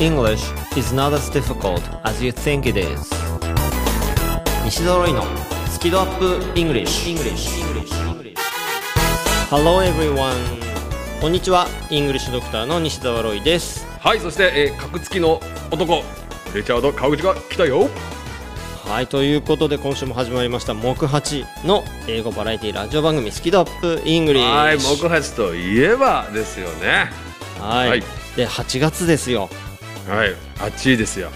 English is not as difficult as you think it is. 西澤ロイのスキドアップ English, English. Hello everyone. こんにちは。イングリッシュドクターの西澤ロイです。はいそして、えー、格付きの男リチャード川口が来たよ。はいということで今週も始まりました木八の英語バラエティラジオ番組スキ度 UP English はい木八といえばですよね。はい、はい。で8月ですよはい。暑いですよ。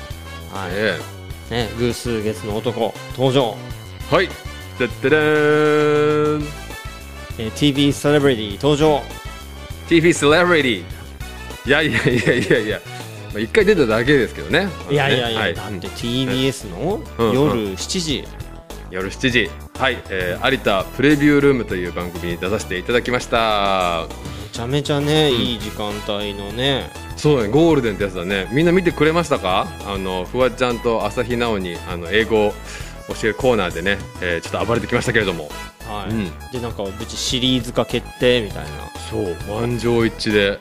はい、え。ね偶数月の男登場、えはい。てってれーんえー TV セレブリティ登場。TV セレブリティいやいやいやいやいや。まあ一回出ただけですけどね。いやいやいや、はい。だって TBS のうん。うん。夜7時、夜7時。はい、えー、有田プレビュールームという番組に出させていただきました。めちゃめちゃね、いい時間帯のねそうだねゴールデンってやつだね。みんな見てくれましたか？あのフワちゃんと朝日奈央にあの英語を教えるコーナーでね、えーちょっと暴れてきましたけれども。はい、うん。でなんか別にシリーズ化決定みたいな。そう。満場一致で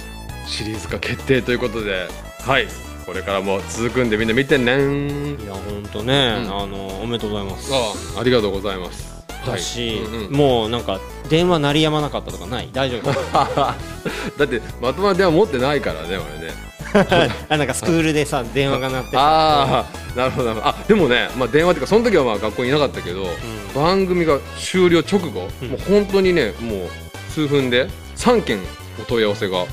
シリーズ化決定ということで。はい。これからも続くんでみんな見てね。いやほんとね、うん。あのおめでとうございます。あありがとうございますだし、はいうんうんもうなんか電話鳴りやまなかったとかない？大丈夫？だってまともな電話持ってないからね俺ね。あなんかスクールでさ電話が鳴ってさああなるほどなるほど。あでもね、まあ、電話っていうかその時はまあ学校にいなかったけど、番組が終了直後、うん。もう本当にねもう数分で3件お問い合わせがお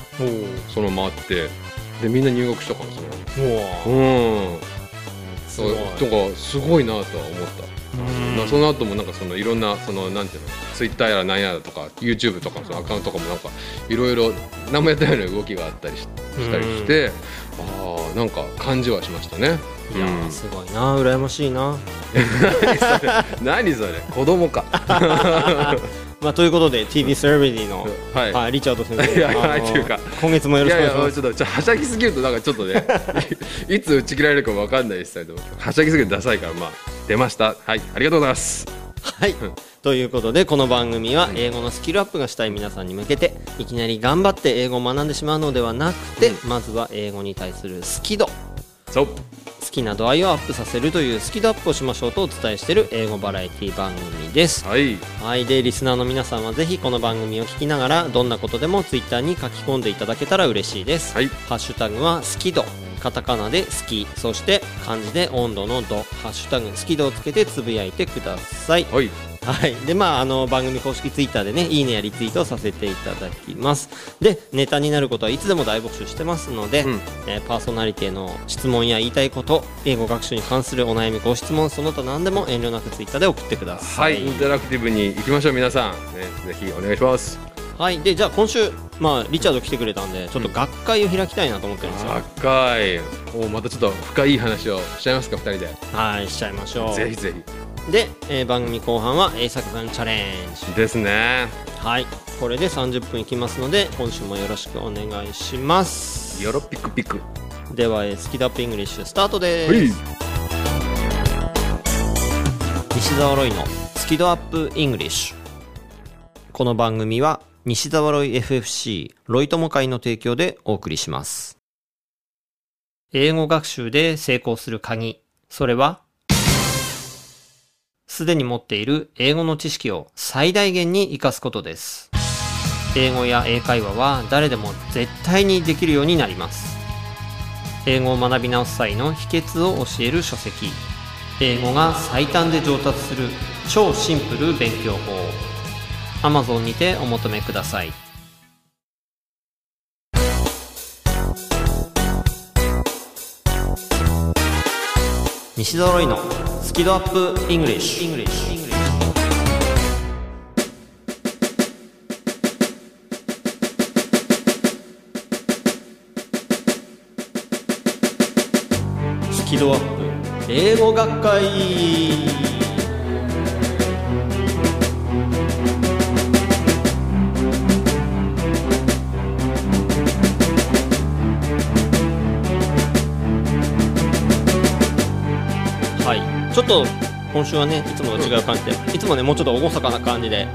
そのままあってでみんな入学したからその。おうんすごい。とかすごいなとは思った、その後もなんかそのいろんなそのなんていうのツイッターやらなんやらとか YouTube とかのそのアカウントとかもなんかいろいろ何もやってないような動きがあったりししたりしてああなんか感じはしましたね。いやすごいな羨ましいな。何それ。子供か まあということで TV セレブリティの、はい。はい、リチャード先生。いやいやあのっていうか。今月もよいろしくお願いします。やいやちょっとはしゃぎすぎるとなんかちょっとね いつ打ち切られるかわかんないですけどはしゃぎすぎるとダサいからまあ出ました。はい。ありがとうございます。はい、ということでこの番組は英語のスキルアップがしたい皆さんに向けていきなり頑張って英語を学んでしまうのではなくて、まずは英語に対する好き度そう好きな度合いをアップさせるというスキドアップをしましょうとお伝えしている英語バラエティ番組です。はい。はい。でリスナーの皆さんはぜひこの番組を聞きながらどんなことでもツイッターに書き込んでいただけたら嬉しいです、はい。ハッシュタグは好き度カタカナで好きそして漢字で温度の度。ハッシュタグ好き度をつけてつぶやいてください。はいはい、でまああの番組公式ツイッターでねいいねやリツイートをさせていただきます。でネタになることはいつでも大募集してますので、うん。えーパーソナリティへの質問や言いたいこと英語学習に関するお悩みご質問その他何でも遠慮なくツイッターで送ってくださはい。い、インタラクティブに行きましょう皆さん、ね、ぜひお願いします。はい、でじゃあ今週まあリチャード来てくれたんでちょっと学会を開きたいなと思ってるんですよ、赤いおまたちょっと深い話をしちゃいますか二人で。はいしちゃいましょう。ぜひぜで、えー番組後半は英作文チャレンジ。ひですね。はい。これで30分いきますので今週もよろしくお願いします。よろピクピクでは、えースキドアップイングリッシュスタートではい。す西澤ロイのスキドアップイングリッシュ。この番組は西澤ロイ FFC ロイ友会の提供でお送りします。英語学習で成功する鍵。それはすでに持っている英語の知識を最大限に活かすことです。英語や英会話は誰でも絶対にできるようになります。英語を学び直す際の秘訣を教える書籍。英語が最短で上達する超シンプル勉強法。Amazon にてお求めください。西澤ロイのスキドアップイングリッシュ。スキドアップ。英語学会。と今週はねいつもと違う感じで、いつもねもうちょっと厳かな感じで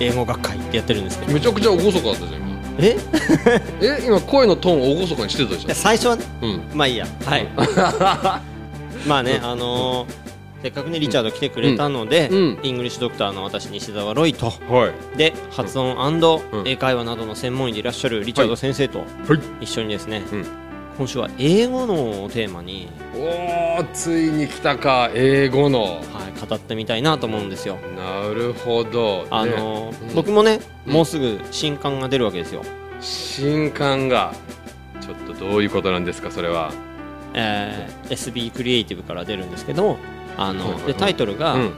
英語学会ってやってるんですけど。めちゃくちゃ厳かだったじゃん今。え？え？今声のトーンを厳かにしてたでしいや最初はねょうん。まあいいや。はい。まあねあのーせっかくねリチャード来てくれたので、うん。うん。イングリッシュドクターの私西澤ロイと。はい。で発音うん。英会話などの専門医でいらっしゃるリチャード先生とはい。一緒にですね、うん今週は英語のをテーマに、おーついに来たか英語の。はい、語ってみたいなと思うんですよ。なるほど。あねのーうん僕もね、うん。もうすぐ新刊が出るわけですよ。新刊が。ちょっとどういうことなんですかそれは。えー SB クリエイティブから出るんですけど、あの、でタイトルが、うん。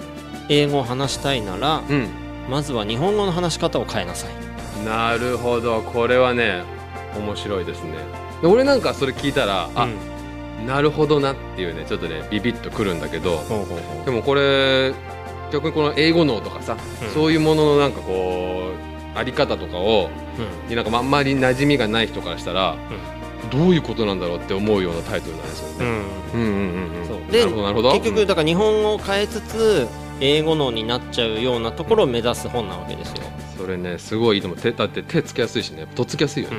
英語を話したいなら、うん。まずは日本語の話し方を変えなさい。なるほど。これはね面白いですね。で俺なんかそれ聞いたらあ、うん。なるほどなっていうねちょっとねビビッとくるんだけどでもこれ逆にこの英語脳とかさ、うん。そういうもののなんかこうあり方とかをうん。になんかあんまり馴染みがない人からしたら、どういうことなんだろうって思うようなタイトルなんですよね。うん。うんうんうんなるほど結局だから日本語を変えつつ英語脳になっちゃうようなところを目指す本なわけですよ。うんそれねすごいいいと思う。手だって手つけやすいしねとっつきやすいよね、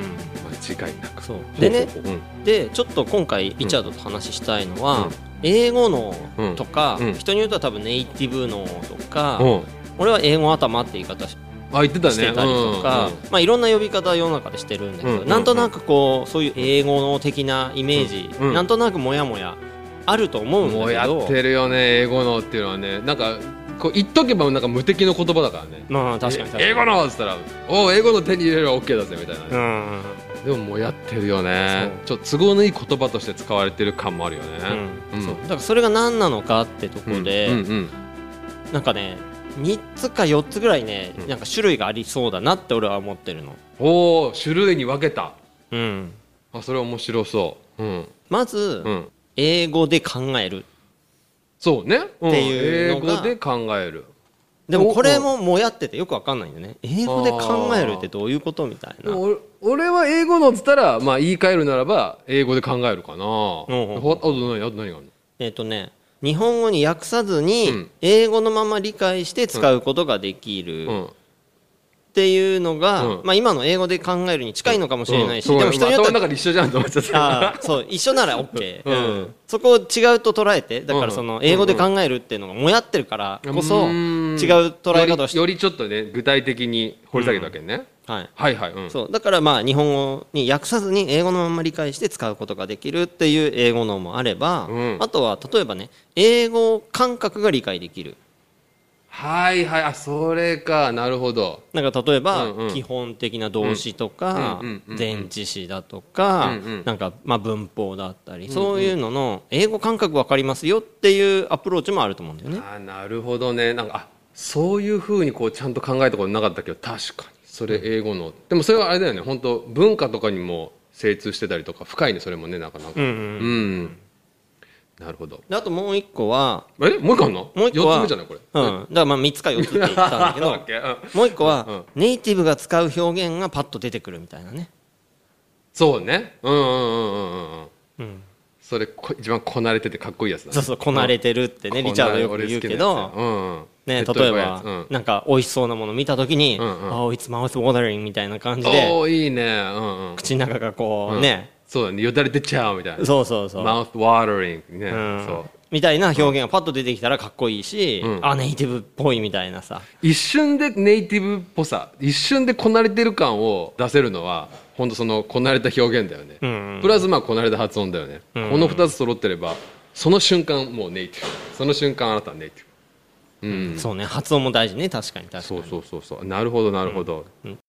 間違いなく。そう。でねほうほう。ほうでちょっと今回リチャードと話したいのは、うん。英語脳とか、うん。人によっては多分ネイティブ脳とか、うん。うん俺は英語頭って言い方しあ言ってたね。してたりとか、うんうん。まあ、いろんな呼び方は世の中でしてるんだけど、うんうんうん。なんとなくこうそういう英語の的なイメージ、うん。うん。なんとなくモヤモヤあると思うんだけどもうやってるよね英語のっていうのはね。なんかこう言っとけばなんか無敵の言葉だからね。まあ確かに英語のっつったら「おう英語の手に入れれば OK だぜ」みたいな。ね、うん。でももうやってるよね。ちそょっと都合のいい言葉として使われてる感もあるよね、うん。うん。そう。だからそれが何なのかってところで、うんうんなんかね3つか4つぐらいね、うん。なんか種類がありそうだなって俺は思ってるの、おお種類に分けた。うん、あそれ面白そう。うん。まず、うん。英語で考えるそうね、うん。っていう英語で考える。でもこれももやっててよくわかんないんだよね。英語で考えるってどういうことみたいな。俺俺は英語のっつったら、まあ、言い換えるならば英語で考えるかな、あと何あと何があるの？えっ、とね日本語に訳さずに、うん。英語のまま理解して使うことができる。うんっていうのが、うん。まあ、今の英語で考えるに近いのかもしれないし、うん。でも人によっては頭の中で一緒じゃんと思っちゃった。あーそう一緒なら OK、うん。うん。そこを違うと捉えてだからその英語で考えるっていうのがもやってるからこそ違う捉え方をして、よりよりちょっとね具体的に掘り下げたわけね、はい、はいはい、うん、そう。だからまあ日本語に訳さずに英語のまま理解して使うことができるっていう英語のもあれば、うん。あとは例えばね英語感覚が理解できるはいはいあそれか。なるほど。なんか例えば、うんうん。基本的な動詞とか、うんうんうんうん。前置詞だとか、うんうん。なんかまあ文法だったり、そういうのの英語感覚わかりますよっていうアプローチもあると思うんだよね。あなるほどね。なんかあそういうふうにこうちゃんと考えたことなかったけ？ど確かに。それ英語の、でもそれはあれだよね。本当文化とかにも精通してたりとか深いねそれもねなかなか。うんうん。うんなるほど。であともう一個は、え？もう一個あんの？もう一個は4つ目じゃないこれ。うん、だからまあ3つか4つって言ったんだけど もう一個は、うん。ネイティブが使う表現がパッと出てくるみたいなね。そうね。うんうんうんうんうんうん。うん。それこ一番こなれててかっこいいやつだね。そうそうこなれてるってね、うん。リチャードよく言うけど、うんうん。ね、例えば、うん。なんか美味しそうなもの見た時に「うんうん。Oh it's mouth watering」みたいな感じでおおいいね。うんうん。口の中がこう、うんねそうだね。よだれ出ちゃうみたいな。そうそうそう、マウスワータリングね。うん。そう。みたいな表現がパッと出てきたらかっこいいし、うん。あネイティブっぽいみたいなさ。一瞬でネイティブっぽさ一瞬でこなれてる感を出せるのは本当そのこなれた表現だよね、うんプラスまあこなれた発音だよね、うんこの2つ揃ってればその瞬間もうネイティブ。その瞬間あなたはネイティブ。うん。そうね。発音も大事ね。確かに確かに。そうそうそうそう。なるほどなるほど、って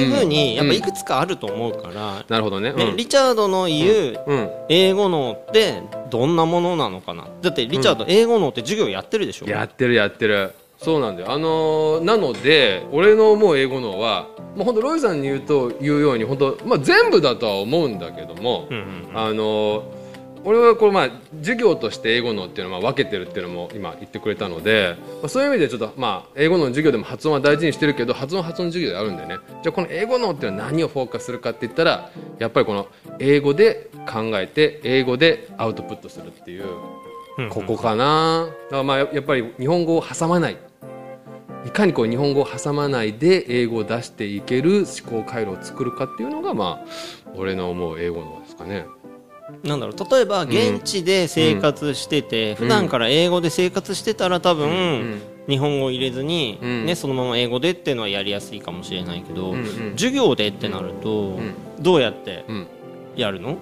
いうふうにやっぱうんいくつかあると思うから、なるほどね。リチャードの言ううん。英語脳ってどんなものなのかな？だってリチャード英語脳って授業やってるでしょ、やってるやってる。そうなんだよ。あのーなので俺の思う英語のはもう本当ロイさんに言うと言うように本当まあ全部だとは思うんだけども、うんうん。あのー俺はこれまあ授業として英語のっていうのは分けてるっていうのも今言ってくれたので、まあ、そういう意味でちょっとまあ英語の授業でも発音は大事にしてるけど発音は発音の授業であるんでね。じゃあこの英語のっていうのは何をフォーカスするかって言ったらやっぱりこの英語で考えて英語でアウトプットするっていううん。ここかな。だからまあややっぱり日本語を挟まない。いかにこう日本語を挟まないで英語を出していける思考回路を作るかっていうのがまあ俺の思う英語のですかねなんだろう例えば現地で生活してて、普段から英語で生活してたら多分、ん。日本語を入れずに、うん。ね、そのまま英語でっていうのはやりやすいかもしれないけど、うんうん。授業でってなると、ん。どうやってうん。やるの、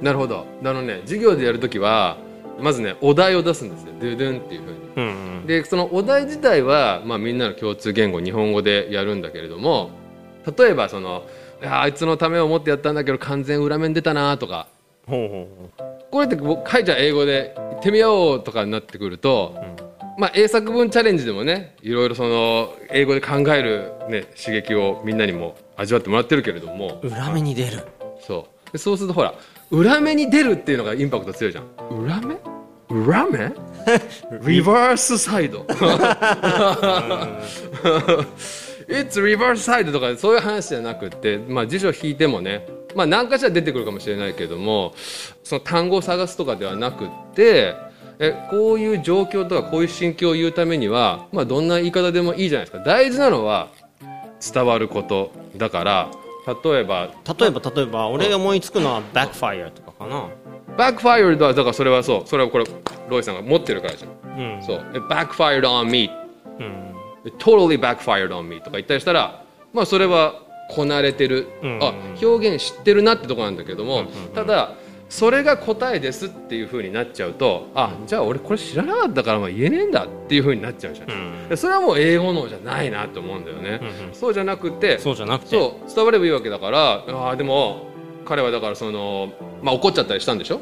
なるほど。あのね授業でやるときはまずねお題を出すんですよ。ドゥドゥンっていうふうに。うんうんでそのお題自体は、まあ、みんなの共通言語日本語でやるんだけれども例えばそのあいつのためを思ってやったんだけど完全裏面出たなとかほうほうほこれって僕書いちゃ英語で言ってみようとかになってくると、まあ、英作文チャレンジでもねいろいろその英語で考える、ね、刺激をみんなにも味わってもらってるけれども。う裏目に出る。そう。でそうするとほら裏目に出るっていうのがインパクト強いじゃん。裏目？裏目？リバースサイド It's reverse side とかそういう話じゃなくって、まあ、辞書を引いてもね、まあ、何かしら出てくるかもしれないけどもその単語を探すとかではなくってえこういう状況とかこういう心境を言うためには、まあ、どんな言い方でもいいじゃないですか。大事なのは伝わることだから例えば例えば例えば俺が思いつくのはバックファイアとかかな。バックファイアはだからそれはそう。それはこれロイさんが持ってるからじゃん。うん。そう。It backfired on me うん totally backfired on me とか言ったりしたらまあそれはこなれてる、うん。あ表現知ってるなってとこなんだけども、ただそれが答えですっていうふうになっちゃうとあじゃあ俺これ知らなかったからまあ言えねえんだっていうふうになっちゃうじゃん、うん。でそれはもう英語のじゃないなと思うんだよね、うんうん。そうじゃなくてそうじゃなくて。そう伝わればいいわけだからあーでも彼はだからその、まあ、怒っちゃったりしたんでしょ？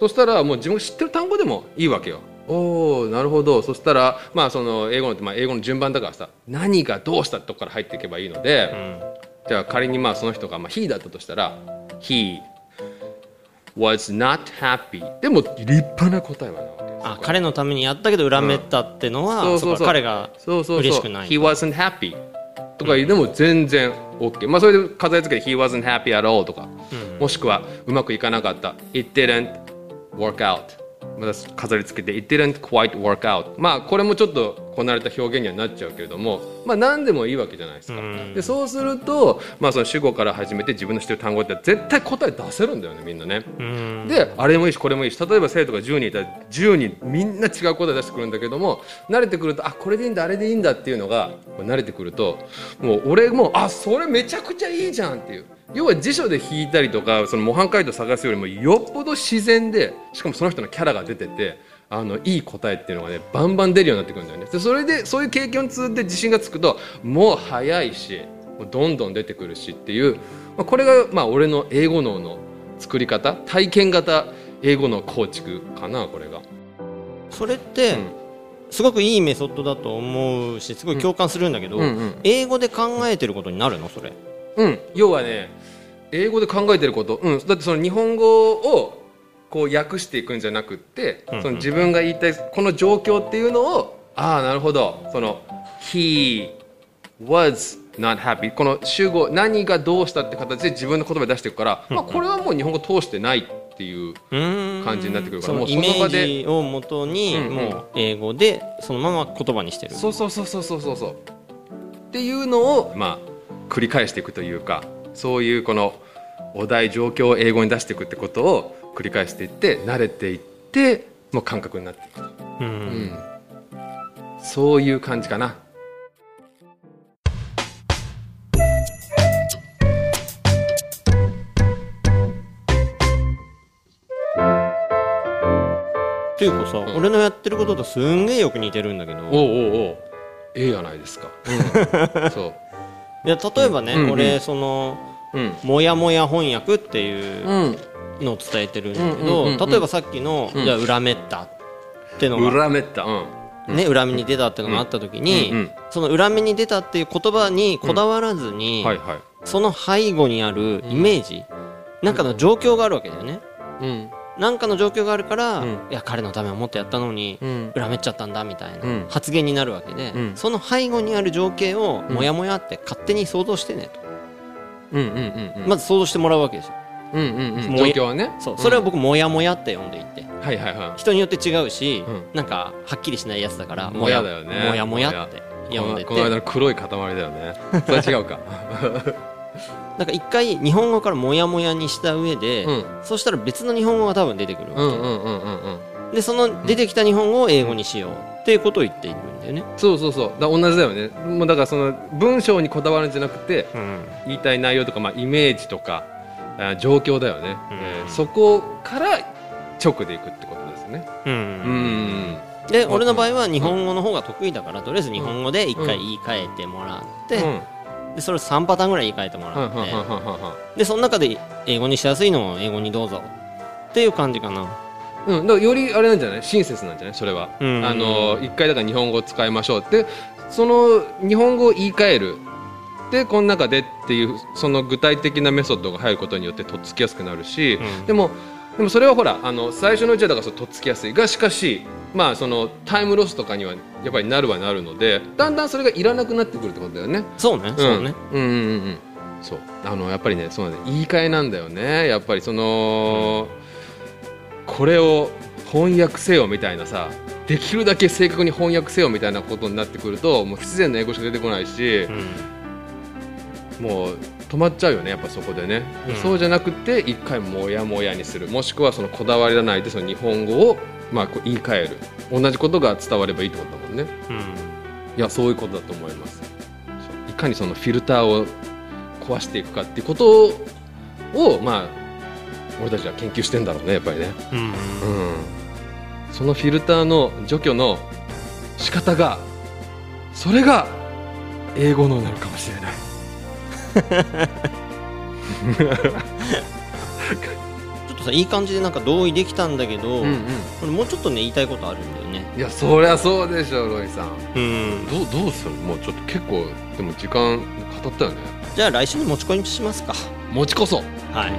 そしたらもう自分が知ってる単語でもいいわけよおおなるほど。そしたらまあその英語のってまあ英語の順番だからさ何がどうしたってとこから入っていけばいいので、うん。じゃあ仮にまあその人がまあ he だったとしたら he was not happy でも立派な答えはなわけです。あ彼のためにやったけど恨めたってのは、そうそうそう。そっか彼がそうそうそう。嬉しくない。He wasn't happy とかでも全然 OK、まあそれで飾り付けて He wasn't happy at all とか、もしくはうまくいかなかった。It didn't work out まだ飾り付けて It didn't quite work out まあこれもちょっとこなれた表現にはなっちゃうけれどもまあ何でもいいわけじゃないですか、うん。でそうすると、まあ、その主語から始めて自分の知ってる単語って絶対答え出せるんだよねみんなね、うん。であれもいいしこれもいいし例えば生徒が10人いたら10人みんな違う答え出してくるんだけども慣れてくるとあこれでいいんだあれでいいんだっていうのが慣れてくるともう俺もあそれめちゃくちゃいいじゃんっていう。要は辞書で引いたりとかその模範解答探すよりもよっぽど自然でしかもその人のキャラが出ててあのいい答えっていうのがねバンバン出るようになってくるんだよね。でそれでそういう経験を積んで自信がつくともう早いしもうどんどん出てくるしっていう、まあ、これがまあ俺の英語脳の作り方体験型英語の構築かなこれが。それって、うん。すごくいいメソッドだと思うしすごい共感するんだけど、うんうん。英語で考えてることになるの？それ。うん、要はね英語で考えてること、うん、だってその日本語をこう訳していくんじゃなくって、うん。うんその自分が言いたいこの状況っていうのをああなるほど。その「he was not happy」この主語何がどうしたって形で自分の言葉で出していくから、まあ、これはもう日本語通してないっていう感感じになってくるからもうその場でージをもとに、もう英語でそのまま言葉にしてる。そうそうそうそうそうそうそう。っていうのをまあ繰り返していくというかそういうこのお題状況を英語に出していくってことを繰り返していって慣れていってもう感覚になっていく。と、うん。うん、そういう感じかな。っていうかさ、俺のやってることとすんげえよく似てるんだけど。おうおうおう。ええやないですか、うん、そう。いや例えばね、うんうん。俺そのうん「もやもや翻訳」っていううんのを伝えてるんだけうんうんど、うんうん。例えばさっきの「うん。じゃあ恨めった」ってのが、裏めった。うん。ね、恨みに出たってのがあった時に、うん。うん。その恨みに出たっていう言葉にこだわらずに、はいはい。その背後にあるイメージ、なんかの状況があるわけだよね。うん。なんかの状況があるから、うん。いや彼のためを思ってやったのに、うん。恨めっちゃったんだみたいなうん。発言になるわけで、うん。その背後にある情景をうん。モヤモヤって勝手に想像してねと、うんうんうんうん。まず想像してもらうわけですようんうんうん。もう状況はね。そうそれは僕もやもやって呼んでいて。はいはいは人によって違うし、うん。なんかはっきりしないやつだからもやだよね。もやもや。って。い呼んでて。この間の黒い塊だよね。それは違うか。なんか一回日本語からもやもやにした上で、うん。そしたら別の日本語が多分出てくるわけ、うんうんうんうんうん。でその出てきた日本語を英語にしようっていうことを言っているんだよね、そうそうそう。だ同じだよね。もうだからその文章にこだわるんじゃなくてうん。言いたい内容とか、まあ、イメージとかあ状況だよね、うん。えーそこから直でいくってことですね。うん。うん。で俺の場合は日本語の方が得意だからとりあえず日本語で一回言い換えてもらって、うん。でそれを3パターンぐらい言い換えてもはらって、でその中で英語にしやすいのを英語にどうぞっていう感じかな。うん、だからよりあれなんじゃない？親切なんじゃない？それは、うん。あの一回だから日本語を使いましょうってその日本語を言い換えるでこの中でっていうその具体的なメソッドが入ることによってとっつきやすくなるし、うん。でもでもそれはほらあの最初のうちはだからとっつきやすい。がしかしまあそのタイムロスとかにはやっぱりなるはなるのでだんだんそれがいらなくなってくるってことだよね。そうねそうね、うん、うんうんうん。そう。あのやっぱりねそうなんだ言い換えなんだよね。やっぱりその、これを翻訳せよみたいなさできるだけ正確に翻訳せよみたいなことになってくるともう不自然な英語しか出てこないしう、んもう止まっちゃうよねやっぱそこでね、うん。そうじゃなくて一回もやもやにする。もしくはそのこだわりがないでその日本語をまあこう言い換える。同じことが伝わればいいってことだもんね。うん。いやそういうことだと思います。いかにそのフィルターを壊していくかっていうことをまあ俺たちは研究してんだろうねやっぱりね、うん。うん、そのフィルターの除去の仕方がそれが英語のなのかもしれないちょっとさいい感じでなんか同意できたんだけど、うんうん。俺もうちょっとね言いたいことあるんだよね。いやそりゃそうでしょロイさん。うん。どうどうする？もうちょっと結構でも時間語ったよね。じゃあ来週に持ち込みしますか。持ちこそはい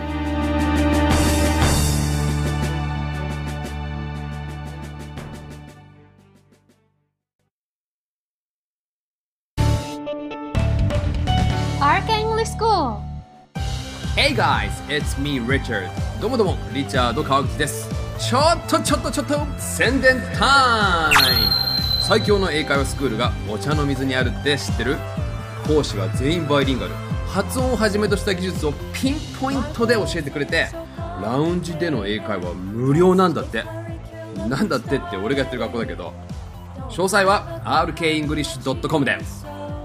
guys, it's me Richard. どうもどうもリチャード川口です。ちょっとちょっとちょっと宣伝タイム。最強の英会話スクールがお茶の水にあるって知ってる？講師は全員バイリンガル。発音をはじめとした技術をピンポイントで教えてくれてラウンジでの英会話無料なんだって。なんだってって俺がやってる学校だけど。詳細は rkenglish.com で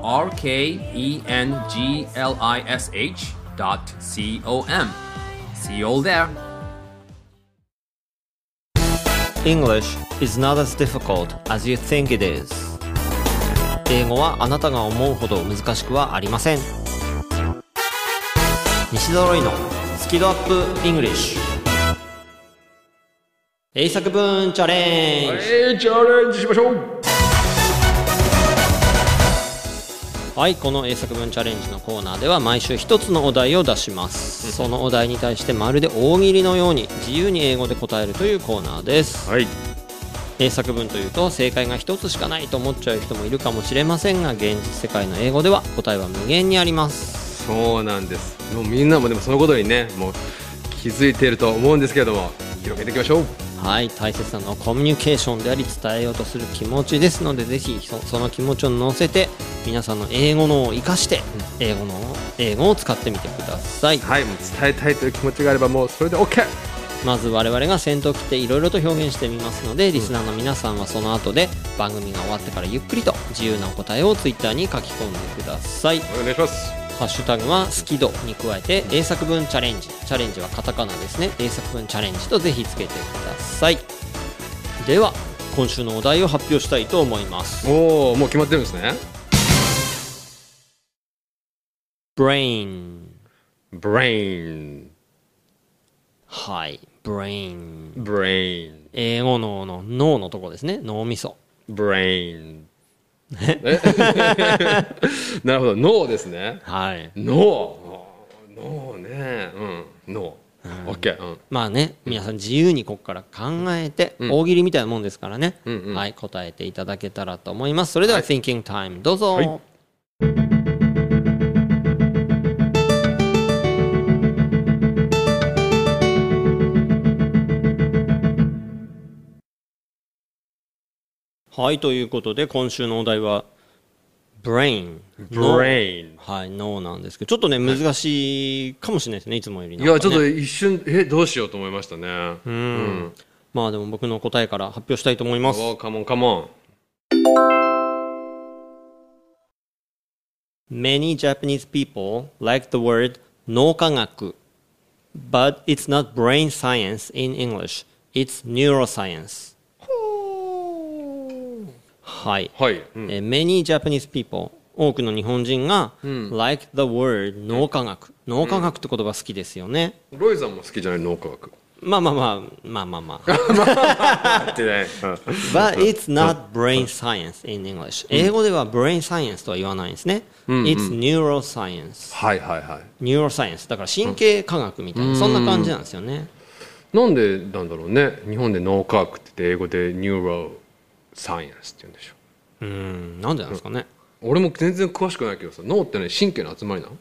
rkenglish rkenglish.com See you all there English is not as difficult as you think it is 英語はあなたが思うほど難しくはありません西揃いのスキドアップ English 英作文チャレンジえー、チャレンジしましょうはいこの英作文チャレンジのコーナーでは毎週一つのお題を出します。そのお題に対してまるで大喜利のように自由に英語で答えるというコーナーです。はい。英作文というと正解が一つしかないと思っちゃう人もいるかもしれませんが現実世界の英語では答えは無限にあります。そうなんです。もうみんなもでもそのことにねもう気づいていると思うんですけれども広げていきましょうはい大切なのはコミュニケーションであり伝えようとする気持ちですのでぜひそその気持ちを乗せて皆さんの英語のを生かして英語の英語を使ってみてください。はいもう伝えたいという気持ちがあればもうそれで OK まず我々が先頭を切っていろいろと表現してみますのでリスナーの皆さんはその後で番組が終わってからゆっくりと自由なお答えをツイッターに書き込んでください。お願いしますハッシュタグは好き度に加えて英作文チャレンジ。チャレンジはカタカナですね。英作文チャレンジとぜひつけてください。では今週のお題を発表したいと思います。おおもう決まってるんですね。Brain brain はい。Brain brain 英語脳の脳のとこですね。脳みそ。Brain え？なるほど。脳ですね。はい。脳。脳ね。うん。脳。OK うん。まあね皆さん自由にここから考えて、うん。大喜利みたいなもんですからね、うんうん。はい答えていただけたらと思います。それでは、Thinking Time どうぞ、はいはい、ということで今週のお題は brain の brain はい、脳なんです。けどちょっとね難しいかもしれないですねいつもよりね。やちょっと一瞬えどうしようと思いましたね。うん。まあでも僕の答えから発表したいと思います。おカモンカモン Many Japanese people like the word 脳科学。But it's not brain science in English. It's neuroscience はい、はい、うん。えー Many Japanese people 多くの日本人が、like the word 脳科学。脳科学って言葉好きですよね、ロイさんも好きじゃない脳科学。まあまあまあまあまあまあ。ってね、But it's not brain science in English 英語では brain science とは言わないんですね、It's neuroscience はいはいはい。ニューロサイエンスだから神経科学みたいな、そんな感じなんですよね。なんでなんだろうね。日本で脳科学って英語でニューロサイエンスって言うんでしょ。うんなんでなんですかね、俺も全然詳しくないけどさ脳ってね神経の集まりなの？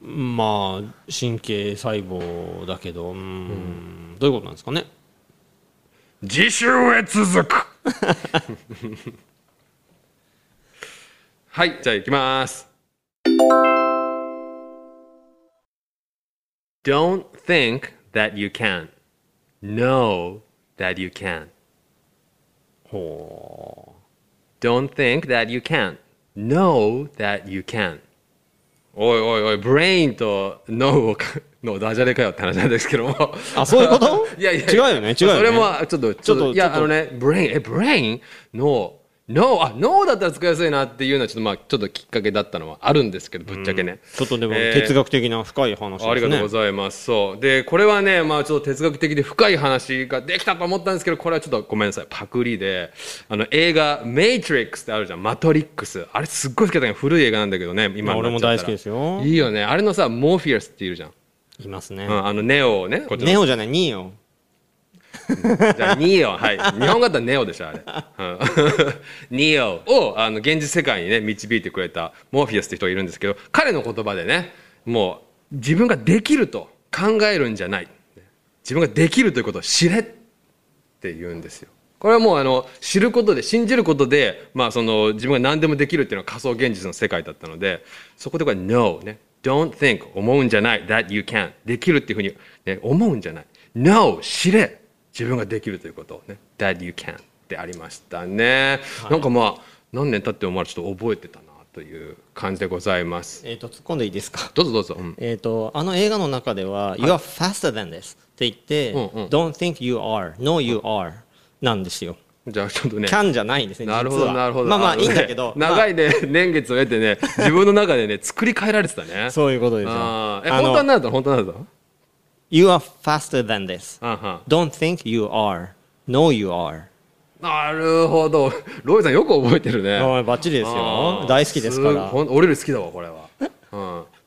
まあ神経細胞だけどうん、どういうことなんですかね。次週へ続く。はいじゃあ行きます。Don't think that you can. Know that you can ほ Don't think that you can. Know that you can. おいおいおいブレインと脳をか のダジャレかよって話なんですけども。うあそういうこと？いやいや違うよね違うよね。それもちょっとちょっといやあのねブレインえブレイン脳脳あ脳だったら使いやすいなっていうのはちょっとまあちょっときっかけだったのはあるんですけどぶっちゃけね、ちょっとでもえー哲学的な深い話ですね、ありがとうございます。そう。で、これはね、まあちょっと哲学的で深い話ができたと思ったんですけど、これはちょっとごめんなさい。パクリで、あの映画、 Matrix ってあるじゃん。マトリックス。あれすっごい好きだったけど、古い映画なんだけどね、今俺も大好きですよいいよね。あれのさ、モーフィアスっているじゃん。いますね、うん、あのネオをね。ネオじゃない Neo じゃあ、ニオ。はい。日本語だったらネオでしょ、あれ。うんニオを、あの、現実世界にね、導いてくれたモーフィアスって人がいるんですけど、彼の言葉でね、もう、自分ができると考えるんじゃない。自分ができるということを知れって言うんですよ。これはもうあの知ることで信じることで、まあ、その自分が何でもできるっていうのは仮想現実の世界だったのでそこでこれ No ね Don't think 思うんじゃない That you can できるっていうふうに、ね、思うんじゃない No 知れ自分ができるということをね That you can ってありましたね、なんかまあ何年経ってもまだちょっと覚えてたなという感じでございます。えっ、と突っ込んでいいですか？どうぞどうぞ、うん。えっ、とあの映画の中では、You are faster than this って言って、うんうん。Don't think you are No you are なんですよ。じゃあちょっとね。can じゃないですねなるほど、なるほど。まあまあいいんだけど。長いね、年月を経てね、自分の中でね、作り変えられてたね。そういうことですよ。あー。え、本当になると本当になると You are faster than this Don't think you are No you are なるほど。ロイさんよく覚えてるね。バッチリですあよー大好きですから俺より好きだわ、これは。うん。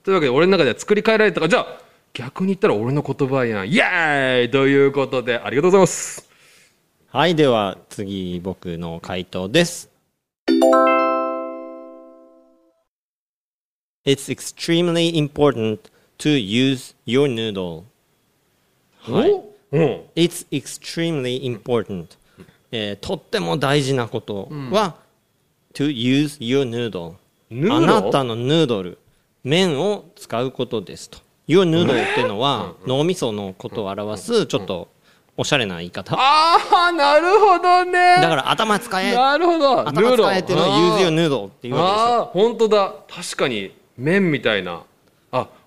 というわけで、俺の中では作り変えられたから、じゃあ、逆に言ったら俺の言葉やん。イエーイということで、ありがとうございます。はいでは次僕の回答です It's extremely important to use your noodle はい。おうん。It's extremely important、えーとっても大事なことは、to use your noodle. あなたのヌードル。麺を使うことですと。your noodle っていうのは脳みそのことを表すちょっとおしゃれな言い方。だああ、なるほどね。から頭使え。なるほど。頭使えっていうのを use your noodle っていうわああー本当だ。確かに麺みたいな。あ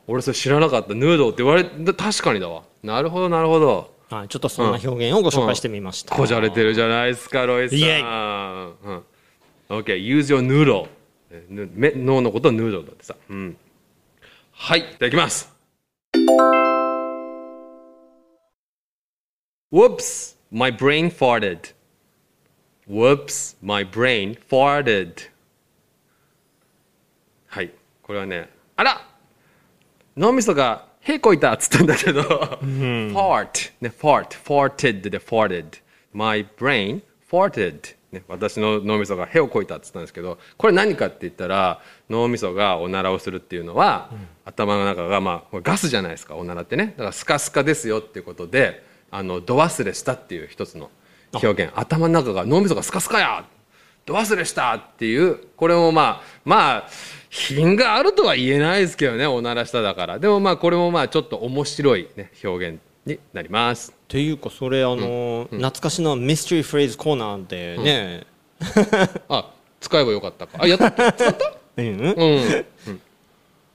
俺それ知らなかった。ヌードルって言われだ確かにだわ。なるほどなるほど。はい、ちょっとそんな表現をご紹介してみました、こじゃれてるじゃないですかロイさん。イエイ。うん。OK use your noodle 脳のことをヌードルだってさ。うん。はいいただきます。Whoops my brain farted. Whoops my brain farted. はいこれはねあら脳みそがへこいたっつったんだけど、fart ね fart farted で farted my brain farted ね私の脳みそがへをこいたっつったんですけど。これ何かって言ったら脳みそがおならをするっていうのは、頭の中がまあガスじゃないですかおならってね。だからスカスカですよっていうことであの度忘れしたっていう一つの表現。頭の中が脳みそがスカスカやど忘れしたっていうこれもまあまあ品があるとは言えないですけどねおならしただから。でもまあこれもまあちょっと面白い、ね、表現になります。っていうかそれあの、懐かしのミステリーフレーズコーナーでね、あ使えばよかったか。あやった？使った？うん、うん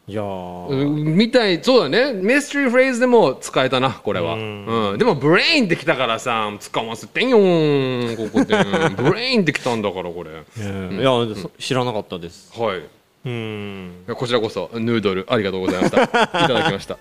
いやー。うんみたいそうだね。ミステリーフレーズでも使えたなこれは、うん。でもブレインってきたからさ使わせてんよーここで。ブレインってき たんだからこれ。いや、そ知らなかったです。はい。うん。こちらこそヌードルありがとうございました。いただきました。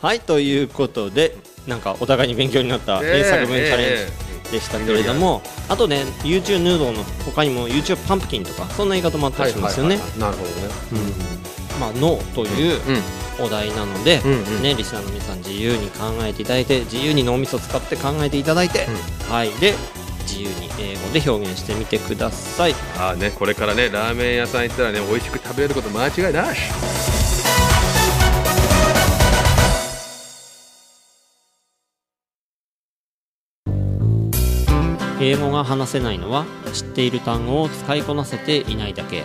はいということでなんかお互いに勉強になった英作文チャレンジでしたけれども、あとね YouTube ヌードルの他にも YouTube パンプキンとかそんな言い方もあったりしますよね、なるほどねまあ、ノーといううん。お題なので、ね、リスナーの皆さん自由に考えていただいて自由に脳みそ使って考えていただいて、はい。で自由に英語で表現してみてください。ああねこれからねラーメン屋さん行ったらね美味しく食べれること間違いなし。英語が話せないのは知っている単語を使いこなせていないだけ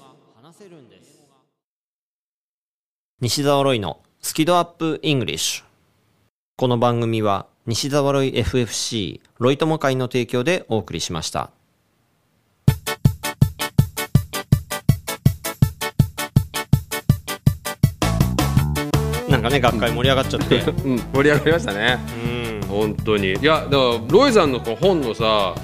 せるんです。西澤ロイのスキドアップイングリッシュ。この番組は西澤ロイ FFC ロイ友会の提供でお送りしました。なんかね学会盛り上がっちゃって。うん。盛り上がりましたね。うん。本当に。いやだからロイさんの本のさ、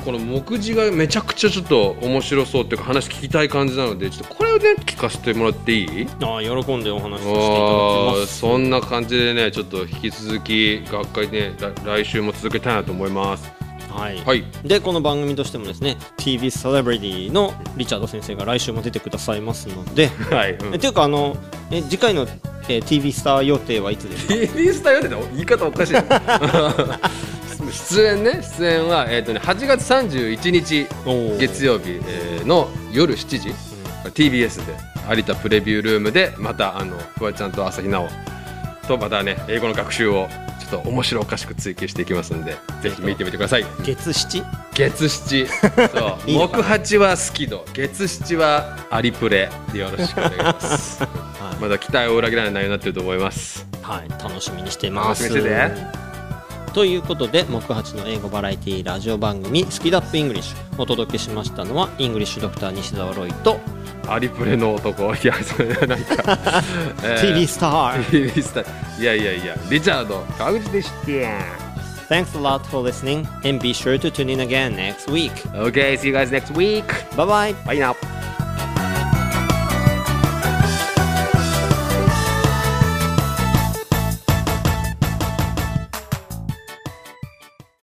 この目次がめちゃくちゃちょっと面白そうっていうか話聞きたい感じなのでちょっとこれをね聞かせてもらっていい？ああ喜んでお話しさせていただきます。そんな感じでねちょっと引き続き学会ね来来週も続けたいなと思います。はい、はい。でこの番組としてもですね TV セレブリティのリチャード先生が来週も出てくださいますので、はい、うん。えっていうかあのえ次回の、えー TV スター予定はいつですか？TV スター予定で言い方おかしいな 出演ね出演は、えーとね、8月31日月曜日、えーの夜7時、TBS で有田プレビュールームでまたあのフワちゃんと朝日奈央とまたね英語の学習をちょっと面白おかしく追求していきますんでぜひ見てみてください。月七？月七。そう。木八は好き度月七はアリプレでよろしくお願いします。まだ期待を裏切らない内容になってると思います。はい。楽しみにしています。楽しみにしててということで木八の英語バラエティラジオ番組「スキ度 UP English」お届けしましたのはイングリッシュドクター西澤ロイとアリプレの男。いやそれなんか、えー TV スター。TV スター。いやいやいやリチャード川口でした。Thanks a lot for listening and be sure to tune in again next week. Okay see you guys next week. Bye bye bye now